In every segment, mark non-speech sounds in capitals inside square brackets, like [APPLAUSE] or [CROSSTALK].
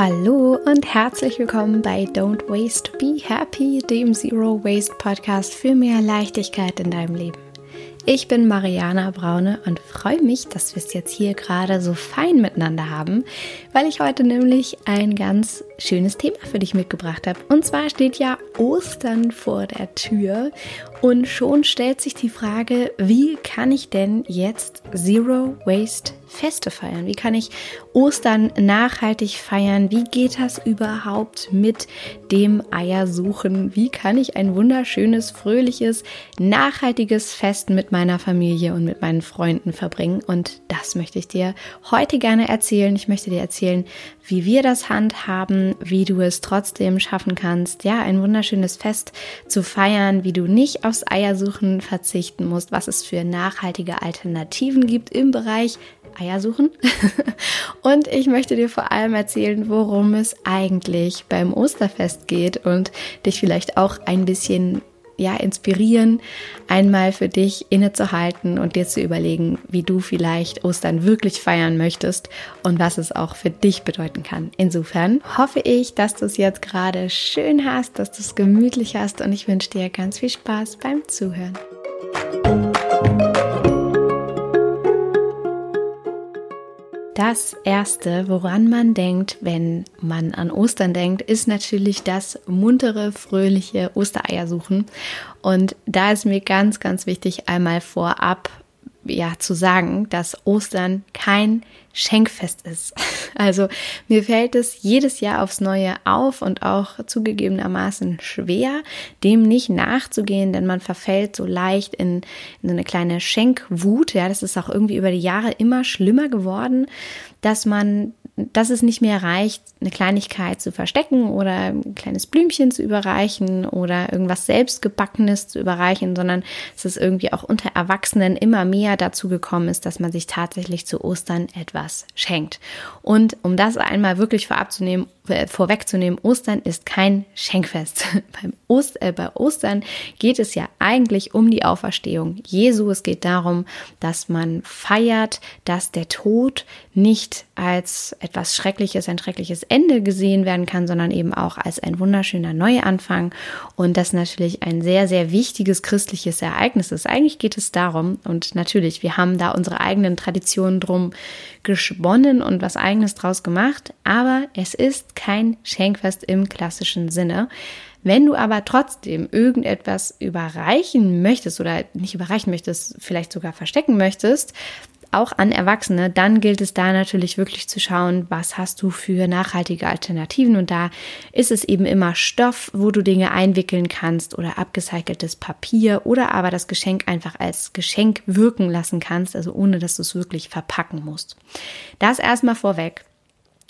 Hallo und herzlich willkommen bei Don't Waste, Be Happy, dem Zero Waste Podcast für mehr Leichtigkeit in deinem Leben. Ich bin Mariana Braune und freue mich, dass wir es jetzt hier gerade so fein miteinander haben, weil ich heute nämlich ein ganz schönes Thema für dich mitgebracht habe. Und zwar steht ja Ostern vor der Tür und schon stellt sich die Frage, wie kann ich denn jetzt Zero Waste Feste feiern? Wie kann ich Ostern nachhaltig feiern? Wie geht das überhaupt mit dem Eiersuchen? Wie kann ich ein wunderschönes, fröhliches, nachhaltiges Fest mit meiner Familie und mit meinen Freunden verbringen? Und das möchte ich dir heute gerne erzählen. Ich möchte dir erzählen, wie wir das handhaben, wie du es trotzdem schaffen kannst, ja, ein wunderschönes Fest zu feiern, wie du nicht aufs Eiersuchen verzichten musst, was es für nachhaltige Alternativen gibt im Bereich Eiersuchen. [LAUGHS] und ich möchte dir vor allem erzählen, worum es eigentlich beim Osterfest geht und dich vielleicht auch ein bisschen ja, inspirieren, einmal für dich innezuhalten und dir zu überlegen, wie du vielleicht Ostern wirklich feiern möchtest und was es auch für dich bedeuten kann. Insofern hoffe ich, dass du es jetzt gerade schön hast, dass du es gemütlich hast und ich wünsche dir ganz viel Spaß beim Zuhören. Das Erste, woran man denkt, wenn man an Ostern denkt, ist natürlich das muntere, fröhliche Ostereiersuchen. Und da ist mir ganz, ganz wichtig, einmal vorab ja zu sagen, dass Ostern kein Schenkfest ist. [LAUGHS] Also mir fällt es jedes Jahr aufs Neue auf und auch zugegebenermaßen schwer, dem nicht nachzugehen, denn man verfällt so leicht in, in eine kleine Schenkwut. Ja, das ist auch irgendwie über die Jahre immer schlimmer geworden, dass man dass es nicht mehr reicht, eine Kleinigkeit zu verstecken oder ein kleines Blümchen zu überreichen oder irgendwas selbstgebackenes zu überreichen, sondern dass es irgendwie auch unter Erwachsenen immer mehr dazu gekommen ist, dass man sich tatsächlich zu Ostern etwas schenkt. Und um das einmal wirklich vorab zu nehmen, vorwegzunehmen, Ostern ist kein Schenkfest. [LAUGHS] Beim Ost, äh, bei Ostern geht es ja eigentlich um die Auferstehung Jesu. Es geht darum, dass man feiert, dass der Tod nicht als etwas Schreckliches, ein schreckliches Ende gesehen werden kann, sondern eben auch als ein wunderschöner Neuanfang und das natürlich ein sehr, sehr wichtiges christliches Ereignis ist. Eigentlich geht es darum, und natürlich, wir haben da unsere eigenen Traditionen drum gesponnen und was eigenes draus gemacht, aber es ist kein Schenkfest im klassischen Sinne. Wenn du aber trotzdem irgendetwas überreichen möchtest oder nicht überreichen möchtest, vielleicht sogar verstecken möchtest, auch an Erwachsene, dann gilt es da natürlich wirklich zu schauen, was hast du für nachhaltige Alternativen. Und da ist es eben immer Stoff, wo du Dinge einwickeln kannst oder abgecyceltes Papier oder aber das Geschenk einfach als Geschenk wirken lassen kannst, also ohne dass du es wirklich verpacken musst. Das erstmal vorweg.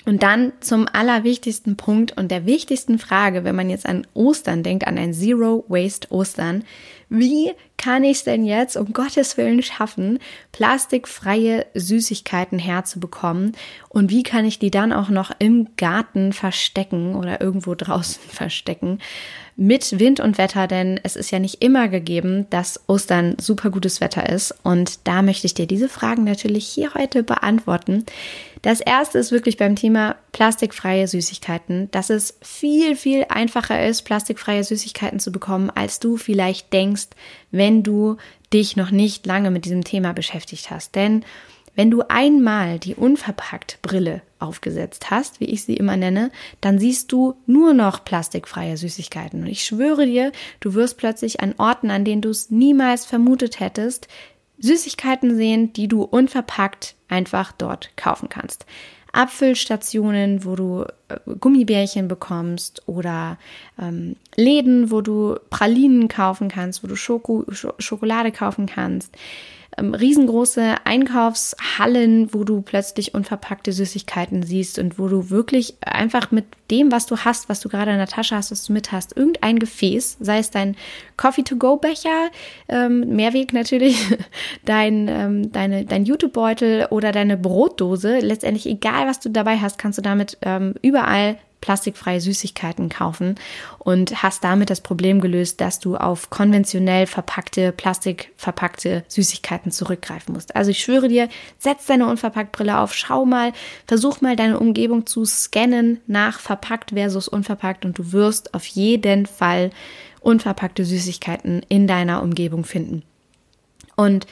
Und dann zum allerwichtigsten Punkt und der wichtigsten Frage, wenn man jetzt an Ostern denkt, an ein Zero Waste Ostern. Wie kann ich es denn jetzt um Gottes Willen schaffen, plastikfreie Süßigkeiten herzubekommen? Und wie kann ich die dann auch noch im Garten verstecken oder irgendwo draußen [LAUGHS] verstecken? Mit Wind und Wetter, denn es ist ja nicht immer gegeben, dass Ostern super gutes Wetter ist. Und da möchte ich dir diese Fragen natürlich hier heute beantworten. Das erste ist wirklich beim Thema plastikfreie Süßigkeiten, dass es viel, viel einfacher ist, plastikfreie Süßigkeiten zu bekommen, als du vielleicht denkst, wenn du dich noch nicht lange mit diesem Thema beschäftigt hast. Denn wenn du einmal die unverpackt Brille aufgesetzt hast, wie ich sie immer nenne, dann siehst du nur noch plastikfreie Süßigkeiten. Und ich schwöre dir, du wirst plötzlich an Orten, an denen du es niemals vermutet hättest, Süßigkeiten sehen, die du unverpackt einfach dort kaufen kannst. Apfelstationen, wo du äh, Gummibärchen bekommst oder ähm, Läden, wo du Pralinen kaufen kannst, wo du Schoko Schokolade kaufen kannst ähm, riesengroße Einkaufshallen, wo du plötzlich unverpackte Süßigkeiten siehst und wo du wirklich einfach mit dem, was du hast, was du gerade in der Tasche hast, was du mit hast, irgendein Gefäß, sei es dein Coffee-to-go-Becher, ähm, Mehrweg natürlich, [LAUGHS] dein, ähm, deine, dein YouTube-Beutel oder deine Brotdose, letztendlich egal, was du dabei hast, kannst du damit ähm, überall plastikfreie Süßigkeiten kaufen und hast damit das Problem gelöst, dass du auf konventionell verpackte, plastikverpackte Süßigkeiten zurückgreifen musst. Also ich schwöre dir, setz deine Unverpacktbrille auf, schau mal, versuch mal deine Umgebung zu scannen nach verpackt versus unverpackt und du wirst auf jeden Fall unverpackte Süßigkeiten in deiner Umgebung finden. Und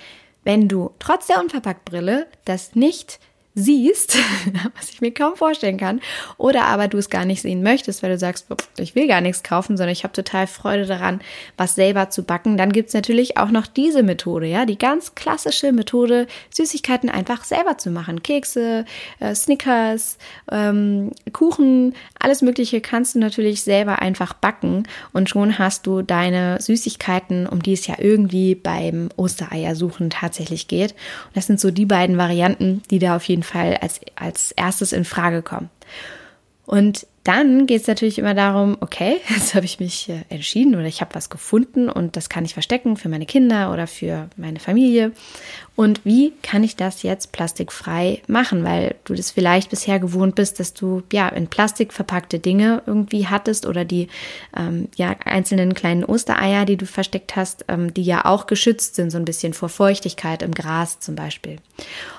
wenn du trotz der Unverpacktbrille das nicht siehst, [LAUGHS] was ich mir kaum vorstellen kann, oder aber du es gar nicht sehen möchtest, weil du sagst, ich will gar nichts kaufen, sondern ich habe total Freude daran, was selber zu backen, dann gibt es natürlich auch noch diese Methode, ja, die ganz klassische Methode, Süßigkeiten einfach selber zu machen. Kekse, äh, Snickers, ähm, Kuchen, alles Mögliche kannst du natürlich selber einfach backen und schon hast du deine Süßigkeiten, um die es ja irgendwie beim Ostereiersuchen tatsächlich geht. Und das sind so die beiden Varianten, die da auf jeden Fall als, als erstes in Frage kommen. Und dann geht es natürlich immer darum, okay, [LAUGHS] jetzt habe ich mich äh, entschieden oder ich habe was gefunden und das kann ich verstecken für meine Kinder oder für meine Familie. Und wie kann ich das jetzt plastikfrei machen? Weil du das vielleicht bisher gewohnt bist, dass du ja in Plastik verpackte Dinge irgendwie hattest oder die ähm, ja einzelnen kleinen Ostereier, die du versteckt hast, ähm, die ja auch geschützt sind, so ein bisschen vor Feuchtigkeit im Gras zum Beispiel.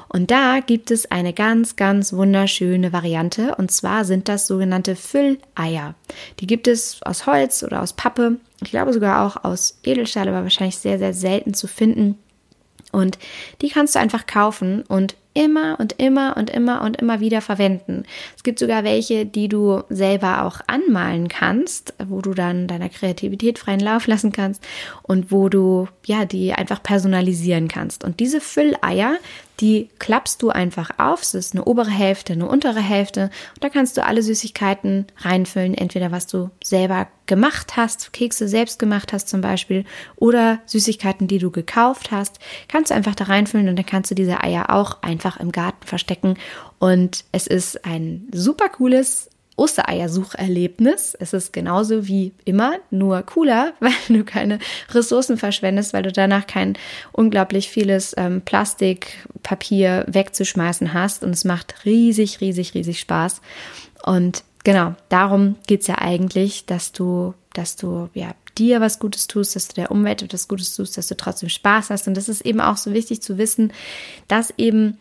Und da gibt es eine ganz, ganz wunderschöne Variante. Und zwar sind das sogenannte Fülleier. Die gibt es aus Holz oder aus Pappe. Ich glaube sogar auch aus Edelstahl, aber wahrscheinlich sehr, sehr selten zu finden. Und die kannst du einfach kaufen und immer und immer und immer und immer wieder verwenden. Es gibt sogar welche, die du selber auch anmalen kannst, wo du dann deiner Kreativität freien Lauf lassen kannst und wo du ja die einfach personalisieren kannst. Und diese Fülleier die klappst du einfach auf. Es ist eine obere Hälfte, eine untere Hälfte. Und da kannst du alle Süßigkeiten reinfüllen. Entweder was du selber gemacht hast, Kekse selbst gemacht hast zum Beispiel, oder Süßigkeiten, die du gekauft hast. Kannst du einfach da reinfüllen und dann kannst du diese Eier auch einfach im Garten verstecken. Und es ist ein super cooles Ostereiersucherlebnis. Es ist genauso wie immer, nur cooler, [LAUGHS] weil du keine Ressourcen verschwendest, weil du danach kein unglaublich vieles ähm, Plastikpapier wegzuschmeißen hast. Und es macht riesig, riesig, riesig Spaß. Und genau, darum geht es ja eigentlich, dass du, dass du ja dir was Gutes tust, dass du der Umwelt etwas Gutes tust, dass du trotzdem Spaß hast. Und das ist eben auch so wichtig zu wissen, dass eben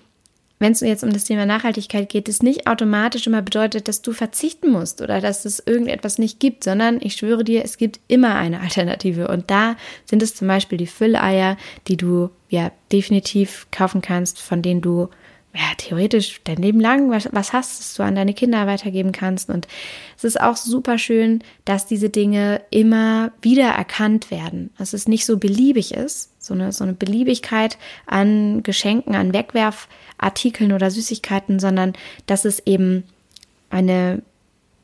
wenn es jetzt um das Thema Nachhaltigkeit geht, es nicht automatisch immer bedeutet, dass du verzichten musst oder dass es irgendetwas nicht gibt, sondern ich schwöre dir, es gibt immer eine [LAUGHS] Alternative. Und da sind es zum Beispiel die Fülleier, die du ja definitiv kaufen kannst, von denen du ja, theoretisch dein Leben lang was, was hast, das du an deine Kinder weitergeben kannst. Und es ist auch super schön, dass diese Dinge immer wieder erkannt werden. Dass es nicht so beliebig ist, so eine, so eine Beliebigkeit an Geschenken, an Wegwerfartikeln oder Süßigkeiten, sondern dass es eben eine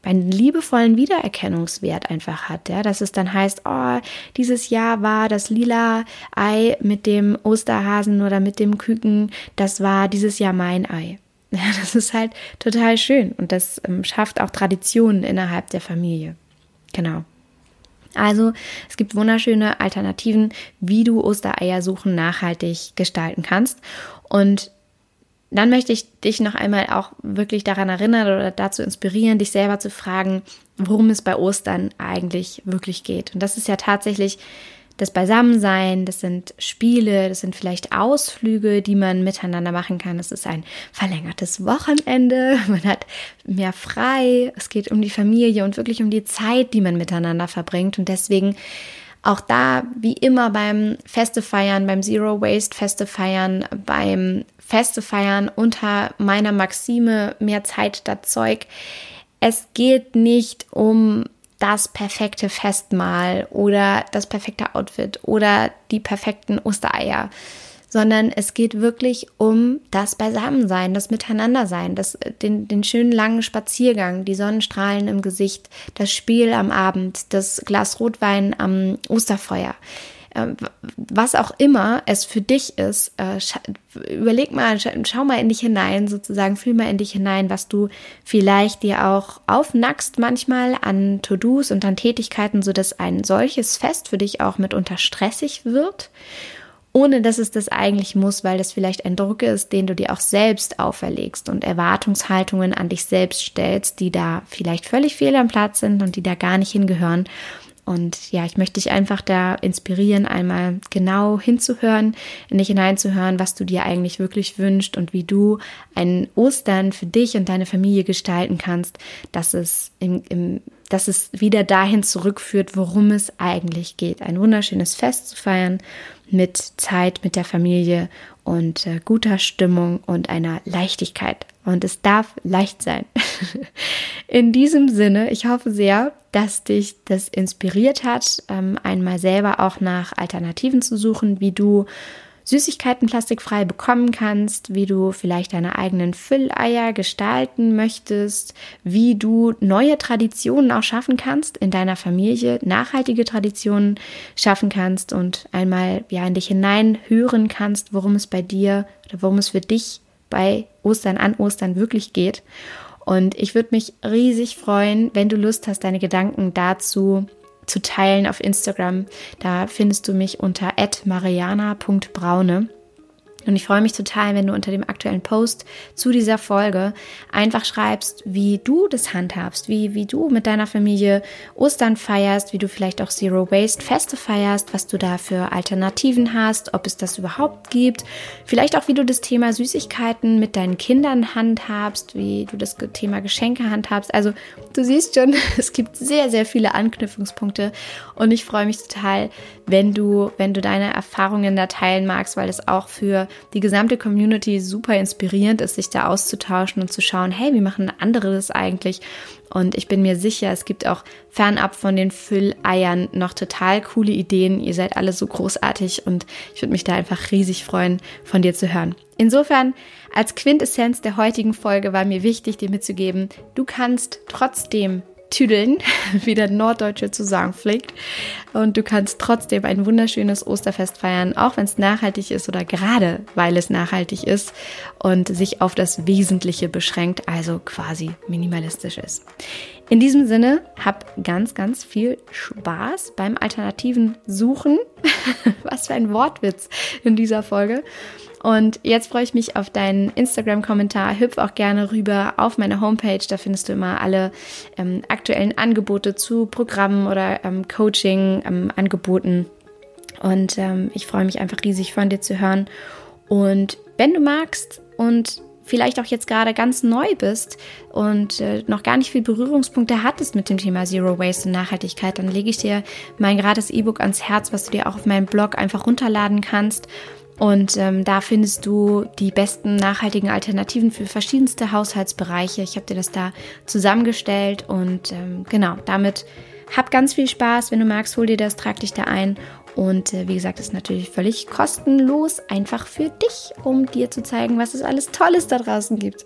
einen liebevollen Wiedererkennungswert einfach hat, ja, dass es dann heißt, oh, dieses Jahr war das lila Ei mit dem Osterhasen oder mit dem Küken, das war dieses Jahr mein Ei. [LAUGHS] Ja, das ist halt total schön und das ähm, schafft auch Traditionen innerhalb der Familie. Genau. Also es gibt wunderschöne Alternativen, wie du Ostereier suchen nachhaltig gestalten kannst. Und dann möchte ich dich noch einmal auch wirklich daran erinnern oder dazu inspirieren, dich selber zu fragen, worum es bei Ostern eigentlich wirklich geht. Und das ist ja tatsächlich das Beisammensein, das sind Spiele, das sind vielleicht Ausflüge, die man miteinander machen kann. Es ist ein verlängertes Wochenende, [LAUGHS] man hat mehr frei, es geht um die Familie und wirklich um die Zeit, die man miteinander verbringt. Und deswegen auch da, wie immer beim Feste feiern, beim Zero Waste Feste feiern, beim Feste feiern unter meiner Maxime mehr Zeit statt Zeug. Es geht nicht um das perfekte Festmahl oder das perfekte Outfit oder die perfekten Ostereier, sondern es geht wirklich um das Beisammensein, das Miteinandersein, das, den, den schönen langen Spaziergang, die Sonnenstrahlen im Gesicht, das Spiel am Abend, das Glas Rotwein am Osterfeuer. Ähm, was auch immer es für dich ist, äh, überleg mal, schau mal in dich hinein, sozusagen, fühl mal in dich hinein, was du vielleicht dir auch aufnackst manchmal an To-Dos und an Tätigkeiten, sodass ein solches Fest für dich auch mitunter stressig wird. Ohne dass es das eigentlich muss, weil das vielleicht ein Druck ist, den du dir auch selbst auferlegst und Erwartungshaltungen an dich selbst stellst, die da vielleicht völlig fehl am Platz sind und die da gar nicht hingehören. Und ja, ich möchte dich einfach da inspirieren, einmal genau hinzuhören, in dich hineinzuhören, was du dir eigentlich wirklich wünschst und wie du ein Ostern für dich und deine Familie gestalten kannst, dass es im, im dass es wieder dahin zurückführt, worum es eigentlich geht. Ein wunderschönes Fest zu feiern mit Zeit mit der Familie und äh, guter Stimmung und einer Leichtigkeit. Und es darf leicht sein. [LAUGHS] In diesem Sinne, ich hoffe sehr, dass dich das inspiriert hat, ähm, einmal selber auch nach Alternativen zu suchen, wie du Süßigkeiten plastikfrei bekommen kannst, wie du vielleicht deine eigenen Fülleier gestalten möchtest, wie du neue Traditionen auch schaffen kannst in deiner Familie, nachhaltige Traditionen schaffen kannst und einmal ja in dich hinein hören kannst, worum es bei dir oder worum es für dich bei Ostern an Ostern wirklich geht. Und ich würde mich riesig freuen, wenn du Lust hast, deine Gedanken dazu zu teilen auf Instagram. Da findest du mich unter mariana.braune. Und ich freue mich total, wenn du unter dem aktuellen Post zu dieser Folge einfach schreibst, wie du das handhabst, wie, wie du mit deiner Familie Ostern feierst, wie du vielleicht auch Zero Waste Feste feierst, was du da für Alternativen hast, ob es das überhaupt gibt. Vielleicht auch, wie du das Thema Süßigkeiten mit deinen Kindern handhabst, wie du das Thema Geschenke handhabst. Also du siehst schon, [LAUGHS] es gibt sehr, sehr viele Anknüpfungspunkte und ich freue mich total, wenn du, wenn du deine Erfahrungen da teilen magst, weil es auch für die gesamte Community super inspirierend ist, sich da auszutauschen und zu schauen, hey, wie machen andere das eigentlich? Und ich bin mir sicher, es gibt auch fernab von den Fülleiern noch total coole Ideen. Ihr seid alle so großartig und ich würde mich da einfach riesig freuen, von dir zu hören. Insofern, als Quintessenz der heutigen Folge war mir wichtig, dir mitzugeben, du kannst trotzdem tüdeln, [LAUGHS] wie der Norddeutsche zu sagen pflegt. Und du kannst trotzdem ein wunderschönes Osterfest feiern, auch wenn es nachhaltig ist oder gerade weil es nachhaltig ist und sich auf das Wesentliche beschränkt, also quasi minimalistisch ist. In diesem Sinne, hab ganz, ganz viel Spaß beim alternativen Suchen. [LAUGHS] Was für ein Wortwitz in dieser Folge. Und jetzt freue ich mich auf deinen Instagram-Kommentar. Hüpf auch gerne rüber auf meine Homepage. Da findest du immer alle ähm, aktuellen Angebote zu Programmen oder ähm, Coaching-Angeboten. Ähm, und ähm, ich freue mich einfach riesig von dir zu hören. Und wenn du magst und vielleicht auch jetzt gerade ganz neu bist und äh, noch gar nicht viel Berührungspunkte hattest mit dem Thema Zero Waste und Nachhaltigkeit, dann lege ich dir mein gratis E-Book ans Herz, was du dir auch auf meinem Blog einfach runterladen kannst. Und ähm, da findest du die besten nachhaltigen Alternativen für verschiedenste Haushaltsbereiche. Ich habe dir das da zusammengestellt und ähm, genau, damit hab ganz viel Spaß. Wenn du magst, hol dir das, trag dich da ein. Und äh, wie gesagt, ist natürlich völlig kostenlos, einfach für dich, um dir zu zeigen, was es alles Tolles da draußen gibt.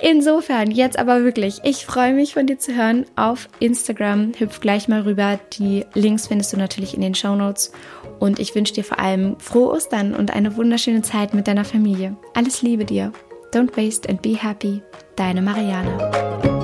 Insofern, jetzt aber wirklich, ich freue mich von dir zu hören auf Instagram. Hüpf gleich mal rüber. Die Links findest du natürlich in den Show Notes. Und ich wünsche dir vor allem frohe Ostern und eine wunderschöne Zeit mit deiner Familie. Alles Liebe dir. Don't waste and be happy. Deine Marianne.